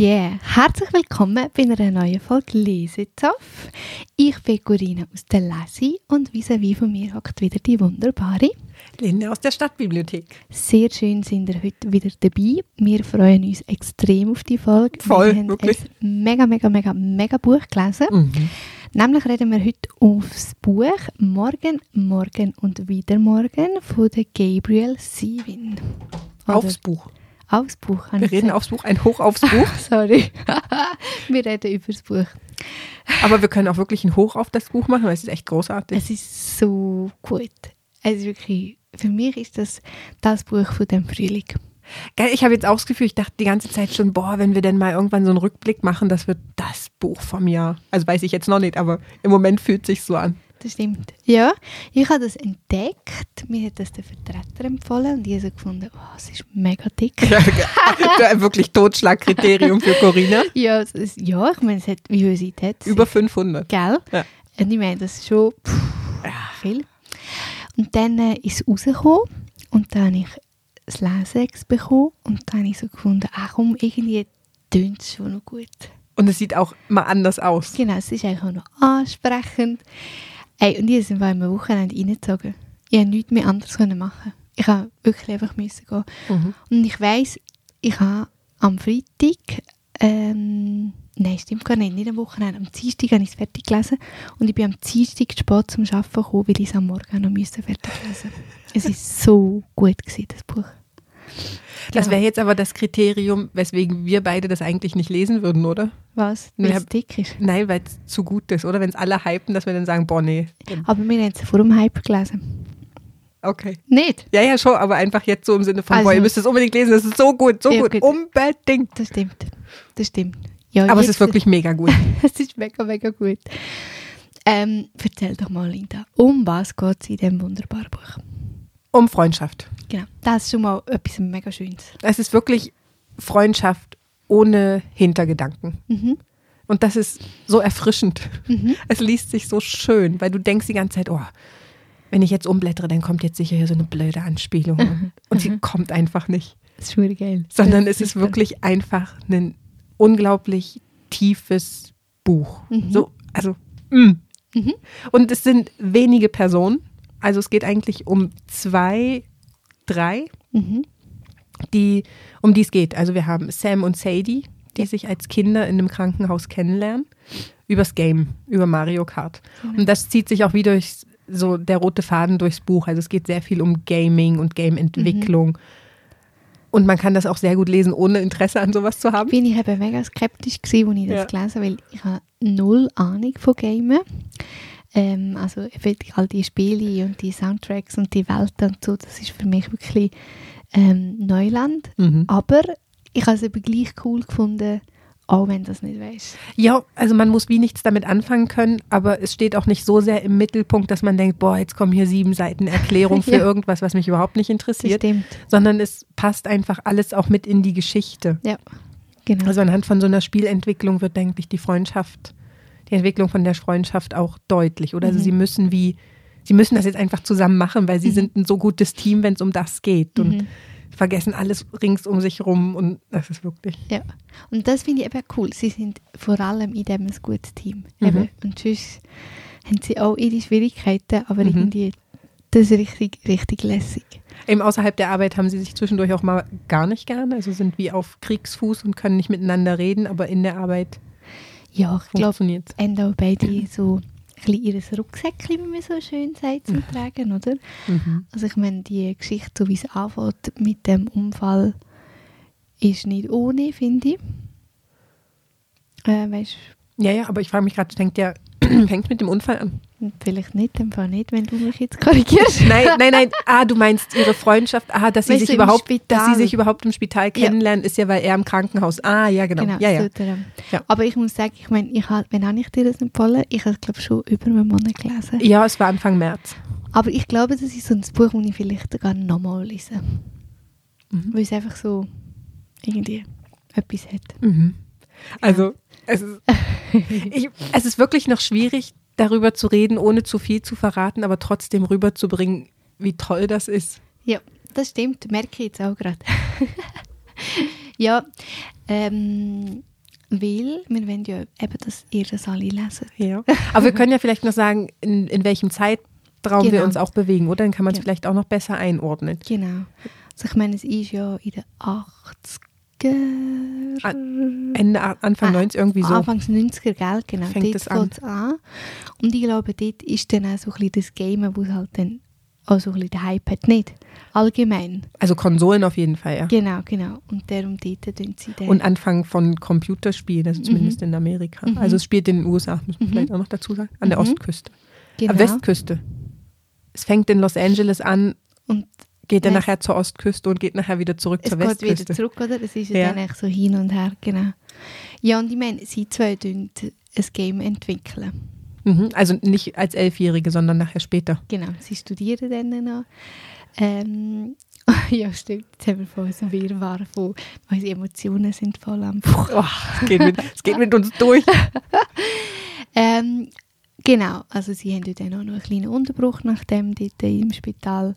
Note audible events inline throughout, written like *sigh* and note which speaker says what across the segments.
Speaker 1: Yeah, herzlich willkommen bei einer neuen Folge Lesezoff. Ich bin Corinna aus der Lesi und vis-à-vis von mir hockt wieder die wunderbare
Speaker 2: Linne aus der Stadtbibliothek.
Speaker 1: Sehr schön sind ihr heute wieder dabei. Wir freuen uns extrem auf die Folge.
Speaker 2: Voll,
Speaker 1: wir haben
Speaker 2: wirklich.
Speaker 1: ein mega, mega, mega, mega Buch gelesen.
Speaker 2: Mhm.
Speaker 1: Nämlich reden wir heute aufs Buch Morgen, Morgen und wieder Morgen von der Gabriel Sievin. Oder
Speaker 2: Aufs Buch.
Speaker 1: Aufs Buch.
Speaker 2: Wir reden aufs Buch, ein Hoch aufs Buch. *laughs*
Speaker 1: Sorry. *laughs* wir reden über das Buch.
Speaker 2: Aber wir können auch wirklich ein Hoch auf das Buch machen, weil es ist echt großartig.
Speaker 1: Es ist so gut. Es ist wirklich, für mich ist das das Buch von dem Frühling.
Speaker 2: Geil, ich habe jetzt auch das Gefühl, ich dachte die ganze Zeit schon, boah, wenn wir denn mal irgendwann so einen Rückblick machen, das wird das Buch vom Jahr. Also weiß ich jetzt noch nicht, aber im Moment fühlt sich so an.
Speaker 1: Das stimmt. Ja, ich habe das entdeckt. Mir hat das der Vertreter empfohlen und ich habe gefunden, oh, es ist mega dick. *laughs* *laughs*
Speaker 2: Wirklich Totschlagkriterium für Corinna. *laughs*
Speaker 1: Ja, ist, ja ich meine, es hat, wie viel Seiten hat es?
Speaker 2: Über 500.
Speaker 1: Gell?
Speaker 2: Ja.
Speaker 1: Und ich meine, das ist schon pff, viel. Und dann äh, ist es rausgekommen und dann habe ich das Lesex bekommen und dann habe ich so gefunden, ach komm, irgendwie tönt es schon noch gut.
Speaker 2: Und es sieht auch mal anders aus.
Speaker 1: Genau, es ist eigentlich auch noch ansprechend. Ey, und ich sind wir am Wochenende reingezogen. Ich konnte nichts mehr anderes können machen. Ich habe wirklich einfach müssen gehen.
Speaker 2: Mhm.
Speaker 1: Und ich weiss, ich habe am Freitag, ähm, nein, stimmt gar nicht, nicht am Wochenende, am Dienstag habe ich es fertig gelesen und ich bin am Dienstag zu spät zum Arbeiten gekommen, weil ich es am Morgen noch müssen fertig lesen Es war so gut, gewesen, das Buch.
Speaker 2: Das
Speaker 1: Genau.
Speaker 2: wäre jetzt aber das Kriterium, weswegen wir beide das eigentlich nicht lesen würden, oder?
Speaker 1: Was? Weil es dick ist.
Speaker 2: Nein, weil es zu gut ist, oder? Wenn es alle hypen, dass wir dann sagen, boah, nee.
Speaker 1: Aber wir haben es vor dem Hype gelesen.
Speaker 2: Okay.
Speaker 1: Nicht?
Speaker 2: Ja, ja, schon, aber einfach jetzt so im Sinne von,
Speaker 1: Also-
Speaker 2: boah, ihr müsst es unbedingt lesen, das ist so gut, so
Speaker 1: Ja,
Speaker 2: gut, unbedingt.
Speaker 1: Das stimmt. Das stimmt. Ja,
Speaker 2: Aber es ist wirklich mega gut. *laughs*
Speaker 1: Es ist mega, mega gut. Ähm, erzähl doch mal, Linda, um was geht es in diesem wunderbaren Buch?
Speaker 2: Um Freundschaft.
Speaker 1: Genau, das ist schon mal etwas mega Schönes.
Speaker 2: Es ist wirklich Freundschaft ohne Hintergedanken.
Speaker 1: Mhm.
Speaker 2: Und das ist so erfrischend.
Speaker 1: Mhm.
Speaker 2: Es liest sich so schön, weil du denkst die ganze Zeit, oh, wenn ich jetzt umblättere, dann kommt jetzt sicher hier so eine blöde Anspielung. Und, und sie kommt einfach nicht.
Speaker 1: Das ist schon geil.
Speaker 2: Sondern es ist wirklich einfach ein unglaublich tiefes Buch.
Speaker 1: Mhm.
Speaker 2: So, also, mm.
Speaker 1: Mhm.
Speaker 2: Und es sind wenige Personen. Also es geht eigentlich um zwei, drei,
Speaker 1: Mhm.
Speaker 2: die, um die es geht. Also wir haben Sam und Sadie, die sich als Kinder in einem Krankenhaus kennenlernen. Übers Game, über Mario Kart. Und das zieht sich auch wie durch so der rote Faden durchs Buch. Also es geht sehr viel um Gaming und Game-Entwicklung. Und man kann das auch sehr gut lesen, ohne Interesse an sowas zu haben.
Speaker 1: Bin ich eben mega skeptisch gewesen, als ich das
Speaker 2: Ja.
Speaker 1: gelesen habe, weil ich habe null Ahnung von Gamen. Ähm, also all die Spiele und die Soundtracks und die Welten und so, das ist für mich wirklich ähm, Neuland.
Speaker 2: Mhm.
Speaker 1: Aber ich habe es eben gleich cool gefunden, auch wenn das nicht weißt.
Speaker 2: Ja, also man muss wie nichts damit anfangen können, aber es steht auch nicht so sehr im Mittelpunkt, dass man denkt, boah, jetzt kommen hier sieben Seiten Erklärung *laughs* für
Speaker 1: Ja.
Speaker 2: irgendwas, was mich überhaupt nicht interessiert,
Speaker 1: stimmt.
Speaker 2: sondern es passt einfach alles auch mit in die Geschichte.
Speaker 1: Ja, genau.
Speaker 2: Also anhand von so einer Spielentwicklung wird, denke ich, die Freundschaft, die Entwicklung von der Freundschaft auch deutlich. Oder also
Speaker 1: Mhm.
Speaker 2: sie müssen wie, sie müssen das jetzt einfach zusammen machen, weil sie sind ein so gutes Team, wenn es um das geht und
Speaker 1: Mhm.
Speaker 2: vergessen alles rings um sich rum und das ist wirklich.
Speaker 1: Ja, und das finde ich eben cool. Sie sind vor allem in dem ein gutes Team.
Speaker 2: Mhm.
Speaker 1: Eben. Und sonst haben sie auch ihre Schwierigkeiten, aber
Speaker 2: Mhm.
Speaker 1: irgendwie, das ist richtig, richtig lässig.
Speaker 2: Eben außerhalb der Arbeit haben sie sich zwischendurch auch mal gar nicht gern, also sind wie auf Kriegsfuß und können nicht miteinander reden, aber in der Arbeit
Speaker 1: Ja, ich glaube,
Speaker 2: es.
Speaker 1: haben auch beide so ein ihr Rucksäckchen, wie man so schön sagt, zum Tragen, oder?
Speaker 2: Mhm.
Speaker 1: Also ich meine, die Geschichte, so wie es anfängt mit dem Unfall, ist nicht ohne, finde ich. Äh, weißt
Speaker 2: Ja, ja, aber ich frage mich gerade, fängt der *clears throat* fängt mit dem Unfall an?
Speaker 1: Vielleicht nicht, im Fall nicht, wenn du mich jetzt korrigierst. *laughs*
Speaker 2: Nein, nein, nein. Ah, du meinst ihre Freundschaft. Ah, dass sie
Speaker 1: Weißt
Speaker 2: sich überhaupt,
Speaker 1: Spital.
Speaker 2: dass sie sich überhaupt im Spital kennenlernen, ist ja, weil er im Krankenhaus. Ah, ja, genau.
Speaker 1: Genau,
Speaker 2: ja, ja. Ja.
Speaker 1: Aber ich muss sagen, ich meine, ich hab, wann habe ich dir das empfohlen? Ich habe es, glaube schon über einen Monat gelesen.
Speaker 2: Ja, es war Anfang März.
Speaker 1: Aber ich glaube, das ist so ein Buch, das ich vielleicht sogar nochmal lese.
Speaker 2: Mhm.
Speaker 1: Weil es einfach so irgendwie etwas hat.
Speaker 2: Mhm. Also, es ist, *laughs* ich, es ist wirklich noch schwierig, darüber zu reden, ohne zu viel zu verraten, aber trotzdem rüberzubringen, wie toll das ist.
Speaker 1: Ja, das stimmt, merke ich jetzt auch gerade. *laughs* ja, ähm, weil wir wollen ja eben, dass ihr das alle lesen.
Speaker 2: Ja. Aber wir können ja vielleicht noch sagen, in, in welchem Zeitraum wir
Speaker 1: Genau.
Speaker 2: uns auch bewegen, oder? Dann kann man es
Speaker 1: Ja.
Speaker 2: vielleicht auch noch besser einordnen.
Speaker 1: Genau. Also ich meine, es ist ja in den 80er...
Speaker 2: Ende, A- Anfang
Speaker 1: Ah,
Speaker 2: 90 irgendwie so.
Speaker 1: Anfangs 90er, gell? Genau,
Speaker 2: Fängt
Speaker 1: dort
Speaker 2: es an.
Speaker 1: an. Und ich glaube, dort ist dann auch so ein bisschen das Game, wo es halt dann auch so ein bisschen den Hype hat, nicht? Allgemein.
Speaker 2: Also Konsolen auf jeden Fall, ja.
Speaker 1: Genau, genau. Und darum dort tun sie dann...
Speaker 2: Und Anfang von Computerspielen, also zumindest in Amerika.
Speaker 1: Mhm.
Speaker 2: Also es spielt in den USA, muss man
Speaker 1: Mhm.
Speaker 2: vielleicht auch noch dazu sagen, an der
Speaker 1: Mhm.
Speaker 2: Ostküste.
Speaker 1: genau.
Speaker 2: An Westküste. Es fängt in Los Angeles an,
Speaker 1: Und
Speaker 2: geht dann nachher zur Ostküste und geht nachher wieder zurück
Speaker 1: es
Speaker 2: zur
Speaker 1: geht
Speaker 2: Westküste.
Speaker 1: wieder zurück, oder? Es ist ja, dann echt so hin und her, genau. Ja, und ich meine, sie zwei ein Game entwickeln.
Speaker 2: Mhm. Also nicht als Elfjährige, sondern nachher später.
Speaker 1: Genau, sie studieren dann noch. Ähm, *laughs* ja, stimmt. Jetzt haben wir von unserem Wirrwarr von unsere Emotionen sind voll am
Speaker 2: Oh, es, geht mit, es geht mit uns *laughs* durch.
Speaker 1: ähm, Genau, also sie haben ja dann auch noch einen kleinen Unterbruch, nachdem dort im Spital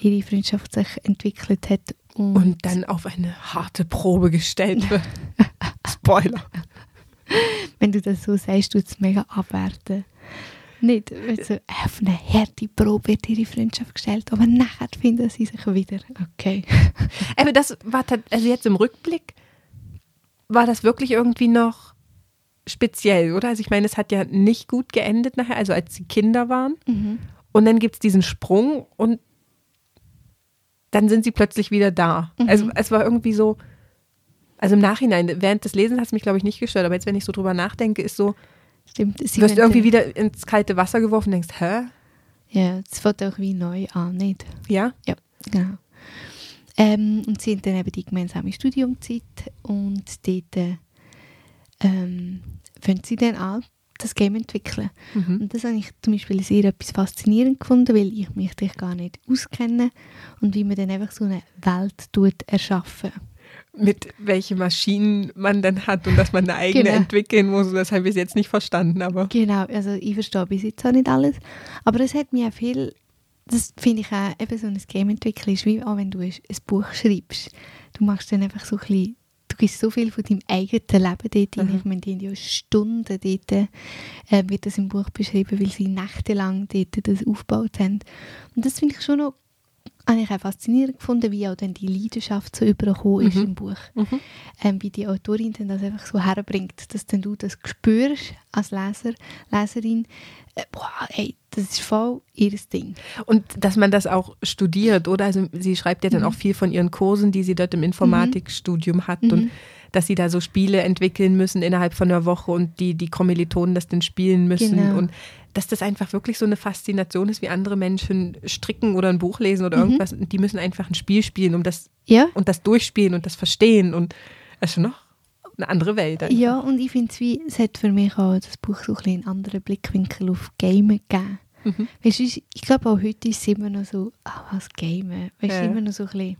Speaker 1: ihre Freundschaft sich entwickelt hat. Und,
Speaker 2: Und dann auf eine harte Probe gestellt wird. *laughs* Spoiler.
Speaker 1: wenn du das so sagst, tut es mega abwerten. Nicht, wenn so auf eine harte Probe wird ihre Freundschaft gestellt, aber nachher finden sie sich wieder. Okay.
Speaker 2: Aber das war also jetzt im Rückblick war das wirklich irgendwie noch speziell, oder? Also ich meine, es hat ja nicht gut geendet nachher, also als sie Kinder waren.
Speaker 1: Mhm.
Speaker 2: Und dann gibt es diesen Sprung und dann sind sie plötzlich wieder da.
Speaker 1: Mhm.
Speaker 2: Also es war irgendwie so, also im Nachhinein, während des Lesens hat es mich, glaube ich, nicht gestört, aber jetzt, wenn ich so drüber nachdenke, ist so,
Speaker 1: Stimmt. Sie
Speaker 2: du wirst
Speaker 1: wollen
Speaker 2: irgendwie wieder ins kalte Wasser geworfen und denkst, hä?
Speaker 1: Ja, es fängt auch wie neu an, nicht?
Speaker 2: Ja?
Speaker 1: Ja, genau. Ähm, und sie haben dann eben die gemeinsame Studiumzeit und dort äh, ähm, fangen sie dann an, das Game entwickeln.
Speaker 2: Mhm.
Speaker 1: Und das habe ich zum Beispiel sehr etwas faszinierend gefunden, weil ich mich natürlich gar nicht auskenne und wie man dann einfach so eine Welt tut erschaffen.
Speaker 2: Mit welchen Maschinen man dann hat und dass man eine eigene
Speaker 1: Genau.
Speaker 2: entwickeln muss, das habe ich jetzt nicht verstanden, aber
Speaker 1: Genau, also ich verstehe bis jetzt auch nicht alles, aber es hat mir auch viel, das finde ich auch, eben so ein Game entwickeln ist wie auch wenn du ein Buch schreibst. Du machst dann einfach so ein bisschen, du gibst so viel von deinem eigenen Leben dort rein.
Speaker 2: Mhm.
Speaker 1: Ich meine, die haben ja Stunden dort, äh, wird das im Buch beschrieben, weil sie nächtelang dort das aufgebaut haben. Und das finde ich schon noch eigentlich auch faszinierend gefunden, wie auch dann die Leidenschaft so übergekommen ist
Speaker 2: Mhm.
Speaker 1: im Buch ähm, wie die Autorin dann das einfach so herbringt, dass dann du das spürst als Leser, Leserin, äh, boah, hey, das ist voll ihr Ding.
Speaker 2: Und dass man das auch studiert, oder? Also sie schreibt ja dann
Speaker 1: Mhm.
Speaker 2: auch viel von ihren Kursen, die sie dort im Informatikstudium hat
Speaker 1: Mhm.
Speaker 2: und dass sie da so Spiele entwickeln müssen innerhalb von einer Woche und die, die Kommilitonen das dann spielen müssen
Speaker 1: Genau.
Speaker 2: und dass das einfach wirklich so eine Faszination ist, wie andere Menschen stricken oder ein Buch lesen oder
Speaker 1: Mhm.
Speaker 2: irgendwas und die müssen einfach ein Spiel spielen um das,
Speaker 1: Ja,
Speaker 2: und das durchspielen und das verstehen und das ist schon noch eine andere Welt. einfach.
Speaker 1: ja und ich finde es wie, es hat für mich auch das Buch so ein bisschen einen anderen Blickwinkel auf Gamen gegeben.
Speaker 2: Mhm.
Speaker 1: Weißt du, ich ich glaube auch heute ist es immer noch so, ah, was Gamen, weißt du,
Speaker 2: Ja.
Speaker 1: immer noch so ein bisschen,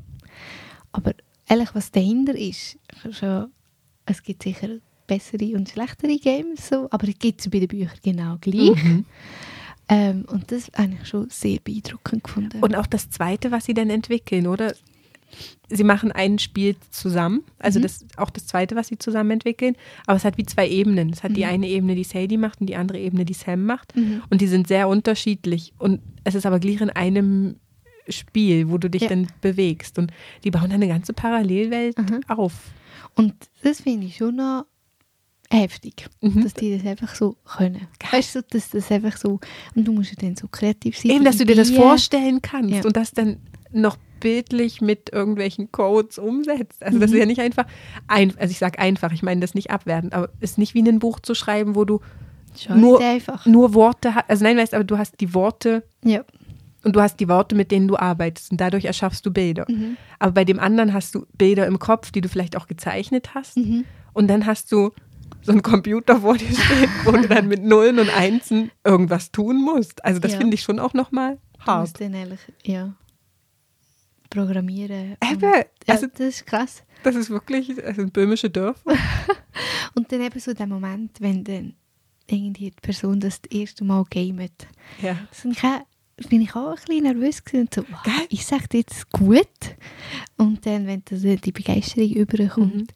Speaker 1: aber ehrlich, was dahinter ist, schon, es gibt sicher bessere und schlechtere Games, so, aber es gibt es bei den Büchern genau gleich.
Speaker 2: Mhm.
Speaker 1: Ähm, und das habe ich schon sehr beeindruckend gefunden.
Speaker 2: Und auch das Zweite, was sie dann entwickeln, oder? Sie machen ein Spiel zusammen, also
Speaker 1: Mhm.
Speaker 2: das auch das Zweite, was sie zusammen entwickeln, aber es hat wie zwei Ebenen. Es hat die
Speaker 1: Mhm.
Speaker 2: eine Ebene, die Sadie macht und die andere Ebene, die Sam macht.
Speaker 1: Mhm.
Speaker 2: Und die sind sehr unterschiedlich. Und es ist aber gleich in einem Spiel, wo du dich
Speaker 1: Ja.
Speaker 2: dann bewegst. Und die bauen dann eine ganze Parallelwelt
Speaker 1: Mhm.
Speaker 2: auf.
Speaker 1: Und das finde ich schon noch heftig,
Speaker 2: Mhm.
Speaker 1: dass die das einfach so können. Weißt du, dass das einfach so, und du musst ja dann so kreativ sein.
Speaker 2: Eben, dass du dir das vorstellen kannst
Speaker 1: Ja.
Speaker 2: und das dann noch bildlich mit irgendwelchen Codes umsetzt. Also das
Speaker 1: Mhm.
Speaker 2: ist ja nicht einfach, ein, also ich sage einfach, ich meine das nicht abwertend, aber es ist nicht wie ein Buch zu schreiben, wo du nur-
Speaker 1: einfach.
Speaker 2: nur Worte hast, also nein, weißt, aber du hast die Worte
Speaker 1: Ja.
Speaker 2: Und du hast die Worte, mit denen du arbeitest und dadurch erschaffst du Bilder.
Speaker 1: Mhm.
Speaker 2: Aber bei dem anderen hast du Bilder im Kopf, die du vielleicht auch gezeichnet hast
Speaker 1: Mhm.
Speaker 2: und dann hast du so einen Computer vor dir stehen, wo du dann mit Nullen und Einsen irgendwas tun musst. Also das
Speaker 1: Ja.
Speaker 2: finde ich schon auch nochmal
Speaker 1: Du musst
Speaker 2: hart.
Speaker 1: dann ehrlich, ja, programmieren.
Speaker 2: Eben,
Speaker 1: Und, ja,
Speaker 2: also-
Speaker 1: das ist krass.
Speaker 2: Das ist wirklich, sind böhmische Dörfer. *laughs*
Speaker 1: Und dann eben so der Moment, wenn dann irgendwie die Person das, das erste Mal gamet.
Speaker 2: Ja.
Speaker 1: Das ich auch, bin ich auch ein bisschen nervös gewesen und so, wow, ich sage jetzt gut. Und dann, wenn das, äh, die Begeisterung überkommt.
Speaker 2: Mhm.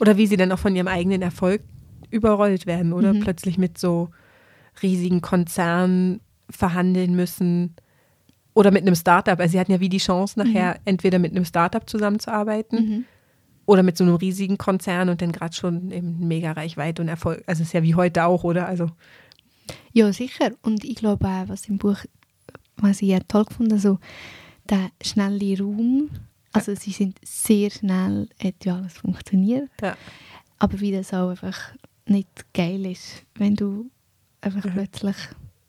Speaker 2: Oder wie sie dann auch von ihrem eigenen Erfolg überrollt werden oder
Speaker 1: Mhm.
Speaker 2: plötzlich mit so riesigen Konzernen verhandeln müssen oder mit einem Startup. Also sie hatten ja wie die Chance nachher entweder mit einem Startup zusammenzuarbeiten
Speaker 1: Mhm.
Speaker 2: oder mit so einem riesigen Konzern und dann gerade schon eben mega Reichweite und Erfolg. Also es ist ja wie heute auch, oder? Also
Speaker 1: Ja, sicher. Und ich glaube auch, was im Buch, was ich ja toll gefunden so der schnelle Raum. Also sie sind sehr schnell, hat ja alles funktioniert.
Speaker 2: ja.
Speaker 1: Aber wie das auch einfach nicht geil ist, wenn du einfach
Speaker 2: Mhm.
Speaker 1: plötzlich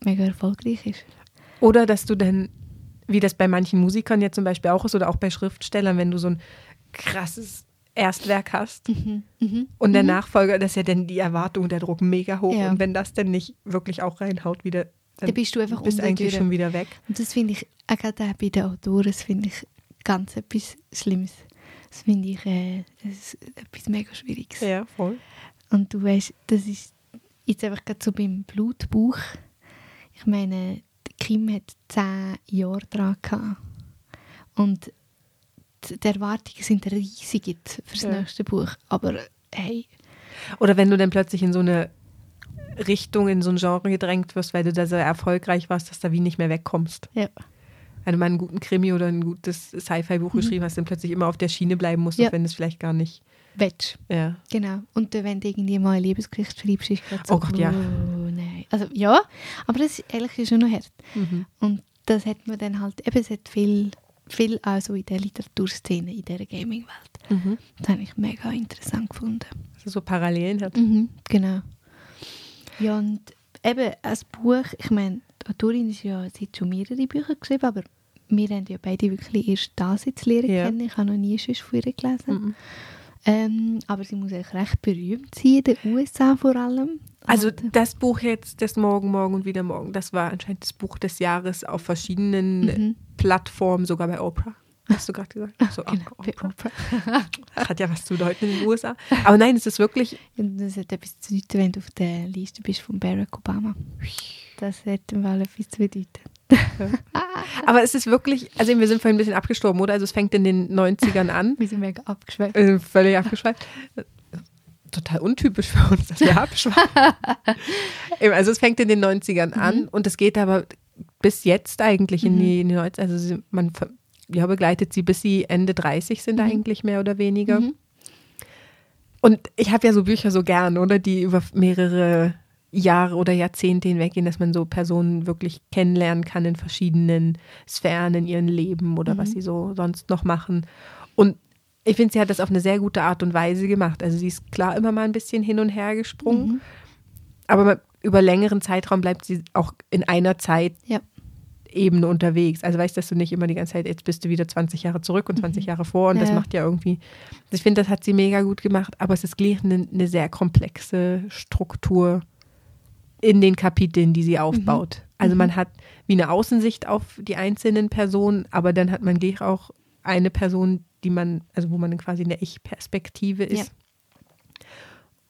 Speaker 1: mega erfolgreich ist.
Speaker 2: Oder dass du dann, wie das bei manchen Musikern jetzt zum Beispiel auch ist oder auch bei Schriftstellern, wenn du so ein krasses Erstwerk hast
Speaker 1: Mhm. Mhm.
Speaker 2: und der
Speaker 1: Mhm.
Speaker 2: Nachfolger, das ist ja dann die Erwartung, der Druck mega hoch.
Speaker 1: Ja.
Speaker 2: Und wenn das dann nicht wirklich auch reinhaut, wieder, dann
Speaker 1: bist du einfach
Speaker 2: bist eigentlich
Speaker 1: durch.
Speaker 2: schon wieder weg.
Speaker 1: Und das finde ich, auch gerade bei den Autoren, das finde ich ganz etwas Schlimmes. Das finde ich äh, das etwas mega Schwieriges.
Speaker 2: Ja, voll.
Speaker 1: Und du weißt, das ist jetzt einfach gerade so beim Blutbuch. Ich meine, Kim hat zehn Jahre dran gehabt. Und die Erwartungen sind riesig für das
Speaker 2: Ja.
Speaker 1: nächste Buch. Aber hey,
Speaker 2: Oder wenn du dann plötzlich in so eine Richtung, in so ein Genre gedrängt wirst, weil du da so erfolgreich warst, dass du da wie nicht mehr wegkommst.
Speaker 1: ja.
Speaker 2: Wenn du mal einen guten Krimi oder ein gutes Sci-Fi-Buch geschrieben hast, dann plötzlich immer auf der Schiene bleiben musst,
Speaker 1: Mhm. Ja.
Speaker 2: auch wenn es vielleicht gar nicht.
Speaker 1: Wetsch.
Speaker 2: Ja.
Speaker 1: Genau. Und wenn du irgendwie mal eine Liebesgeschichte schreibst, ist gerade so,
Speaker 2: Oh Gott, ja.
Speaker 1: oh, nein. Also ja, aber das ist ehrlich schon noch hart.
Speaker 2: Mhm.
Speaker 1: Und das hat man dann halt, eben, es hat viel, viel also in der Literaturszene, in dieser Gaming-Welt.
Speaker 2: Mhm.
Speaker 1: Das habe ich mega interessant gefunden.
Speaker 2: Dass es so Parallelen hat.
Speaker 1: Mhm, genau. Ja, und eben als Buch, ich meine, die Autorin ist ja, sie hat schon mehrere Bücher geschrieben, aber wir haben ja beide wirklich erst das jetzt lernen
Speaker 2: Ja.
Speaker 1: kennen. Ich habe noch nie sonst von ihr gelesen.
Speaker 2: Mhm.
Speaker 1: Ähm, aber sie muss eigentlich recht berühmt sein, in den USA vor allem.
Speaker 2: Also das Buch jetzt, das Morgen, Morgen und wieder Morgen, das war anscheinend das Buch des Jahres auf verschiedenen
Speaker 1: Mhm.
Speaker 2: Plattformen, sogar bei Oprah. Hast du gerade gesagt? So,
Speaker 1: genau,
Speaker 2: ah, Oprah.
Speaker 1: Oprah.
Speaker 2: Das hat ja was zu bedeuten in den USA. Aber nein, es ist wirklich,
Speaker 1: das hat etwas zu bedeuten, wenn du auf der Liste bist von Barack Obama. Das im Fall etwas zu bedeuten.
Speaker 2: aber es ist wirklich, also wir sind vorhin ein bisschen abgestorben, oder? Also es fängt in den 90ern an. *laughs*
Speaker 1: Wir sind mega abgeschweift.
Speaker 2: Äh, völlig abgeschweift. Total untypisch für uns, dass wir abschweifen. *laughs* Also es fängt in den 90ern an und es geht aber bis jetzt eigentlich in die, in die 90 Also man ja, begleitet sie, bis sie Ende 30 sind eigentlich mehr oder weniger.
Speaker 1: Mhm.
Speaker 2: Und ich habe ja so Bücher so gern, oder? Die über mehrere Jahre oder Jahrzehnte hinweggehen, dass man so Personen wirklich kennenlernen kann in verschiedenen Sphären in ihrem Leben oder was sie so sonst noch machen. Und ich finde, sie hat das auf eine sehr gute Art und Weise gemacht. Also sie ist klar immer mal ein bisschen hin und her gesprungen, aber man- über längeren Zeitraum bleibt sie auch in einer Zeit
Speaker 1: Ja.
Speaker 2: Ebene unterwegs. Also weißt du, dass du nicht immer die ganze Zeit, jetzt bist du wieder 20 Jahre zurück und 20 Jahre vor und
Speaker 1: Ja,
Speaker 2: das
Speaker 1: ja.
Speaker 2: macht ja irgendwie, ich finde, das hat sie mega gut gemacht, aber es ist gleich eine, eine sehr komplexe Struktur in den Kapiteln, die sie aufbaut. Also man hat wie eine Außensicht auf die einzelnen Personen, aber dann hat man gleich auch eine Person, die man, also wo man quasi in der Ich-Perspektive ist.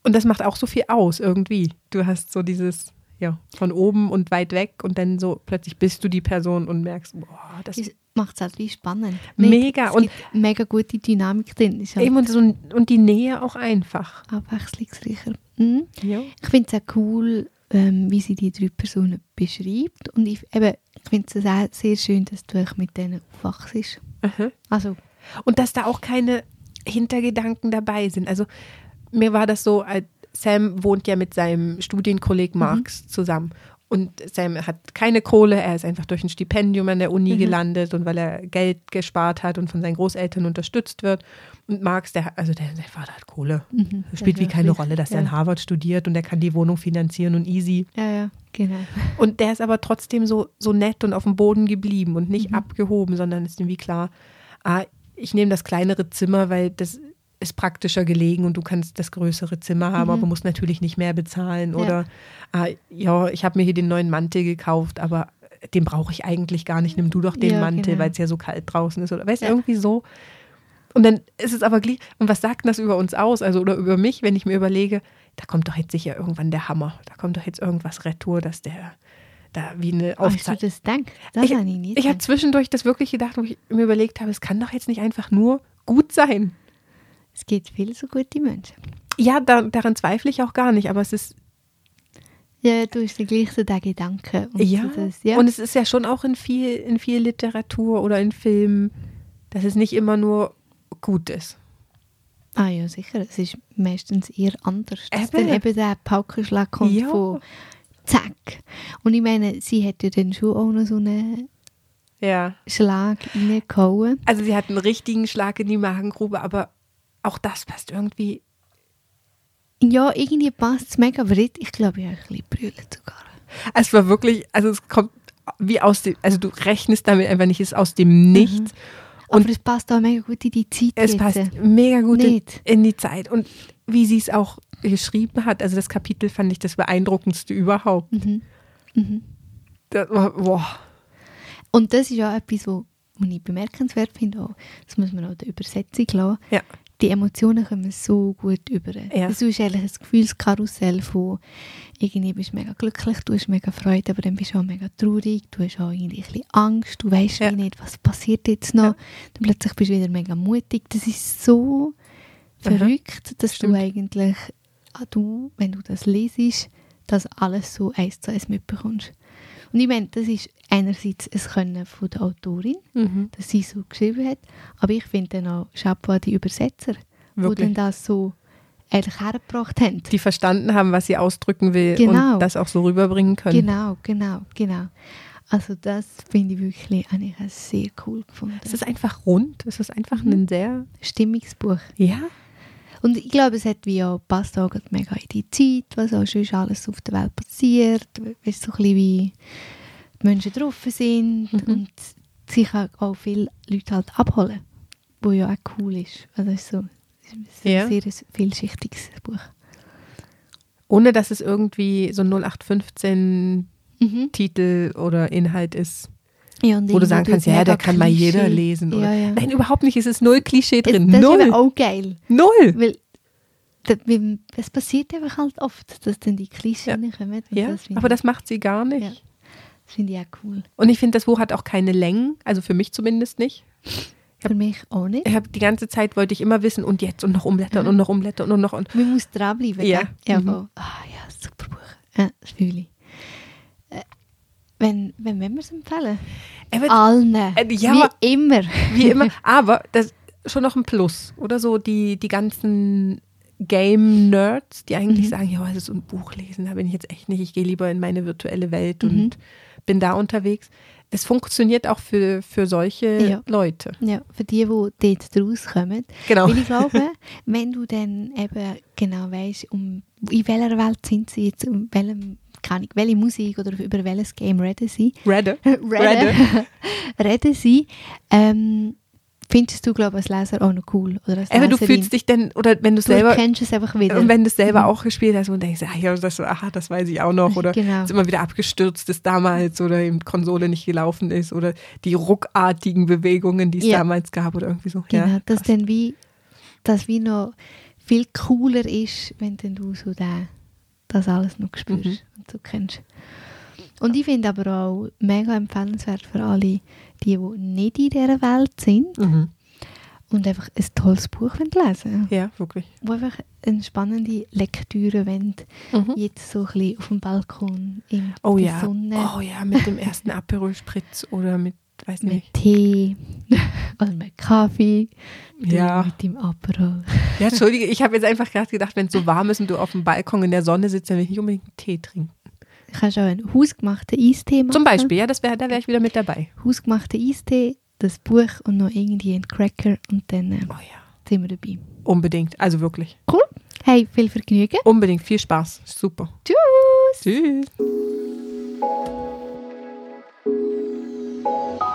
Speaker 2: Und das macht auch so viel aus irgendwie. Du hast so dieses, ja, von oben und weit weg und dann so plötzlich bist du die Person und merkst, boah, das
Speaker 1: Das macht es halt wie spannend.
Speaker 2: Mega.
Speaker 1: Es
Speaker 2: Und-
Speaker 1: mega gute Dynamik drin. Ist halt
Speaker 2: eben und, so, und die Nähe auch einfach.
Speaker 1: abwechslungsreicher. Mhm.
Speaker 2: Ja.
Speaker 1: Ich finde es auch cool, ähm, wie sie die drei Personen beschreibt. Und ich, eben, ich finde es auch sehr schön, dass du echt mit denen aufwachst.
Speaker 2: Aha.
Speaker 1: Also,
Speaker 2: Und dass da auch keine Hintergedanken dabei sind. Also mir war das so, als Sam wohnt ja mit seinem Studienkolleg Marx zusammen. Und Sam hat keine Kohle, er ist einfach durch ein Stipendium an der Uni gelandet und weil er Geld gespart hat und von seinen Großeltern unterstützt wird. Und Marx, der, also der, der Vater hat Kohle.
Speaker 1: mhm.
Speaker 2: Spielt wie
Speaker 1: Ja,
Speaker 2: keine
Speaker 1: ja.
Speaker 2: Rolle, dass er
Speaker 1: ja.
Speaker 2: in Harvard studiert und er kann die Wohnung finanzieren und easy.
Speaker 1: Ja, ja, genau.
Speaker 2: Und der ist aber trotzdem so, so nett und auf dem Boden geblieben und nicht
Speaker 1: Mhm.
Speaker 2: abgehoben, sondern ist irgendwie klar, ah, ich nehme das kleinere Zimmer, weil das ist praktischer gelegen und du kannst das größere Zimmer haben,
Speaker 1: Mhm.
Speaker 2: aber musst natürlich nicht mehr bezahlen.
Speaker 1: Ja.
Speaker 2: Oder ah, ja, ich habe mir hier den neuen Mantel gekauft, aber den brauche ich eigentlich gar nicht. Nimm du doch den
Speaker 1: Ja,
Speaker 2: Mantel,
Speaker 1: genau.
Speaker 2: weil es ja so kalt draußen ist. Oder weißt du,
Speaker 1: Ja.
Speaker 2: irgendwie so. Und dann ist es aber gleich, und was sagt denn das über uns aus? Also, oder über mich, wenn ich mir überlege, da kommt doch jetzt sicher irgendwann der Hammer. Da kommt doch jetzt irgendwas Retour, dass der da wie eine Aufzeichnung.
Speaker 1: das gedacht? Das
Speaker 2: Ich,
Speaker 1: habe ich
Speaker 2: habe zwischendurch das wirklich gedacht, wo ich mir überlegt habe, es kann doch jetzt nicht einfach nur gut sein.
Speaker 1: Es gibt viele so gute Menschen.
Speaker 2: Ja, da, daran zweifle ich auch gar nicht, aber es ist,
Speaker 1: Ja, du hast den gleichen der Gedanken. Und
Speaker 2: ja,
Speaker 1: so das, ja.
Speaker 2: und es ist ja schon auch in viel, in viel Literatur oder in Filmen, dass es nicht immer nur gut ist.
Speaker 1: ah ja, sicher. Es ist meistens eher anders.
Speaker 2: Eben.
Speaker 1: dann eben der Paukenschlag kommt
Speaker 2: Ja.
Speaker 1: von zack. Und ich meine, sie hat ja dann schon auch noch so einen
Speaker 2: Ja.
Speaker 1: Schlag reingehauen.
Speaker 2: Also sie hat einen richtigen Schlag in die Magengrube, aber auch das passt irgendwie.
Speaker 1: Ja, irgendwie passt es mega, aber ich, glaube, ich habe ein bisschen brüllt sogar.
Speaker 2: Es war wirklich, also es kommt wie aus dem, also du rechnest damit einfach nicht, es ist aus dem Nichts.
Speaker 1: Aber es passt auch mega gut in die Zeit
Speaker 2: Es
Speaker 1: jetzt.
Speaker 2: passt mega gut in,
Speaker 1: Nicht.
Speaker 2: in die Zeit. Und wie sie es auch geschrieben hat, also das Kapitel fand ich das beeindruckendste überhaupt.
Speaker 1: Mhm. Mhm.
Speaker 2: Das war, boah.
Speaker 1: Und das ist auch etwas, wo, was ich bemerkenswert finde. Auch. Das muss man auch der Übersetzung lassen.
Speaker 2: Ja.
Speaker 1: Die Emotionen kommen so gut über.
Speaker 2: Ja.
Speaker 1: Das ist eigentlich ein Gefühlskarussell von irgendwie bist du mega glücklich, du hast mega Freude, aber dann bist du auch mega traurig, du hast auch irgendwie ein bisschen Angst, du weißt
Speaker 2: Ja.
Speaker 1: nicht, was passiert jetzt noch.
Speaker 2: Ja.
Speaker 1: Dann plötzlich bist du wieder mega mutig. Das ist so
Speaker 2: Aha.
Speaker 1: verrückt, dass
Speaker 2: Stimmt.
Speaker 1: du eigentlich, ah, du, wenn du das lesest, das alles so eins zu eins mitbekommst. Und ich meine, das ist einerseits ein Können von der Autorin,
Speaker 2: Mhm.
Speaker 1: dass sie so geschrieben hat, aber ich finde dann auch Chapeau die Übersetzer, die
Speaker 2: Wirklich.
Speaker 1: dann das so eigentlich hergebracht haben.
Speaker 2: Die verstanden haben, was sie ausdrücken will
Speaker 1: Genau.
Speaker 2: und das auch so rüberbringen können.
Speaker 1: Genau, genau, genau. Also das finde ich wirklich eigentlich sehr cool gefunden.
Speaker 2: Es ist einfach rund, es ist einfach
Speaker 1: Mhm.
Speaker 2: ein sehr,
Speaker 1: Stimmungsbuch.
Speaker 2: ja,
Speaker 1: Und ich glaube, es hat wie auch, passt auch mega in die Zeit, was auch schon alles auf der Welt passiert. Weißt so ein bisschen wie die Menschen drauf sind
Speaker 2: Mhm.
Speaker 1: und sich auch- auch viele Leute halt abholen, wo ja auch cool ist. Also es ist so es ist ein
Speaker 2: Ja.
Speaker 1: sehr vielschichtiges Buch.
Speaker 2: ohne dass es irgendwie so ein 0815
Speaker 1: Mhm.
Speaker 2: Titel oder Inhalt ist,
Speaker 1: Ja,
Speaker 2: wo du sagen kannst, ja, der
Speaker 1: mega
Speaker 2: kann mal jeder
Speaker 1: Klischee.
Speaker 2: lesen. Oder?
Speaker 1: Ja, ja.
Speaker 2: Nein, überhaupt nicht, es ist null Klischee drin.
Speaker 1: Das ist
Speaker 2: null.
Speaker 1: eben auch geil.
Speaker 2: Null.
Speaker 1: Weil da- es passiert einfach halt oft, dass dann die Klischees
Speaker 2: Ja.
Speaker 1: kommen.
Speaker 2: Ja,
Speaker 1: das
Speaker 2: aber das macht sie gar nicht.
Speaker 1: Ja. Das finde ich auch cool.
Speaker 2: Und ich finde, das Buch hat auch keine Längen, also für mich zumindest nicht.
Speaker 1: Für mich auch nicht.
Speaker 2: Ich habe die ganze Zeit wollte ich immer wissen und jetzt und noch umblättern
Speaker 1: Mhm.
Speaker 2: und noch umblättern und noch und
Speaker 1: Man muss dranbleiben.
Speaker 2: Ja.
Speaker 1: ja
Speaker 2: Mhm.
Speaker 1: Ah ja, super Buch. Ja, das fühle ich. Äh, wenn, wenn wir es empfehlen?
Speaker 2: Eben,
Speaker 1: Allen.
Speaker 2: Äh, ja,
Speaker 1: Wie
Speaker 2: aber-
Speaker 1: immer. *laughs*
Speaker 2: wie immer. *laughs* Aber das ist schon noch ein Plus oder so die die ganzen Game Nerds, die eigentlich
Speaker 1: Mhm.
Speaker 2: sagen, ja, also so ein Buch lesen, da bin ich jetzt echt nicht. Ich gehe lieber in meine virtuelle Welt
Speaker 1: Mhm.
Speaker 2: und bin da unterwegs. Es funktioniert auch für, für solche
Speaker 1: Ja.
Speaker 2: Leute.
Speaker 1: Ja, für die, die dort rauskommen.
Speaker 2: Genau.
Speaker 1: Weil ich glaube, *laughs* wenn du dann eben genau weißt, um, in welcher Welt sind sie jetzt, um welchem, keine Ahnung, welche Musik oder über welches Game reden sie,
Speaker 2: Redder.
Speaker 1: reden, *laughs* *laughs* reden sie, ähm, findest du, glaube ich, als Leser auch noch cool. Oder als
Speaker 2: Aber du fühlst dich denn, oder wenn du
Speaker 1: du
Speaker 2: selber,
Speaker 1: kennst es einfach wieder.
Speaker 2: und wenn du es selber
Speaker 1: Mhm.
Speaker 2: auch gespielt hast und denkst, ah, ja, das, aha, das weiß ich auch noch, oder *laughs*
Speaker 1: Genau.
Speaker 2: es immer wieder abgestürzt ist damals oder eben Konsole nicht gelaufen ist oder die ruckartigen Bewegungen, die es
Speaker 1: Ja.
Speaker 2: damals gab oder irgendwie so.
Speaker 1: Genau,
Speaker 2: ja,
Speaker 1: dass
Speaker 2: krass.
Speaker 1: dann wie, dass wie noch viel cooler ist, wenn dann du so da, das alles noch spürst
Speaker 2: Mhm.
Speaker 1: und so kennst. Und ich finde aber auch mega empfehlenswert für alle, die, die nicht in dieser Welt sind
Speaker 2: Mhm.
Speaker 1: und einfach ein tolles Buch wollen lesen
Speaker 2: Ja, wirklich.
Speaker 1: wo einfach eine spannende Lektüre wollen,
Speaker 2: Mhm.
Speaker 1: jetzt so ein bisschen auf dem Balkon in
Speaker 2: Oh
Speaker 1: der
Speaker 2: ja.
Speaker 1: Sonne
Speaker 2: Oh ja, mit dem ersten Aperol Spritz oder mit, weiß
Speaker 1: mit
Speaker 2: nicht.
Speaker 1: Tee *laughs* oder mit Kaffee
Speaker 2: Ja.
Speaker 1: mit dem Aperol.
Speaker 2: Ja, entschuldige, ich habe jetzt einfach gerade gedacht, wenn es so warm ist und du auf dem Balkon in der Sonne sitzt, dann will ich nicht unbedingt einen Tee trinken.
Speaker 1: Du kannst auch einen hausgemachten Eistee machen.
Speaker 2: Zum Beispiel, ja, das wär, da wäre ich wieder mit dabei.
Speaker 1: Hausgemachten Eistee, das Buch und noch irgendwie einen Cracker und dann äh,
Speaker 2: Oh ja.
Speaker 1: sind wir dabei.
Speaker 2: Unbedingt, also wirklich.
Speaker 1: Cool. Hey, viel Vergnügen.
Speaker 2: Unbedingt, viel Spaß. Super.
Speaker 1: Tschüss.
Speaker 2: Tschüss. Thank you.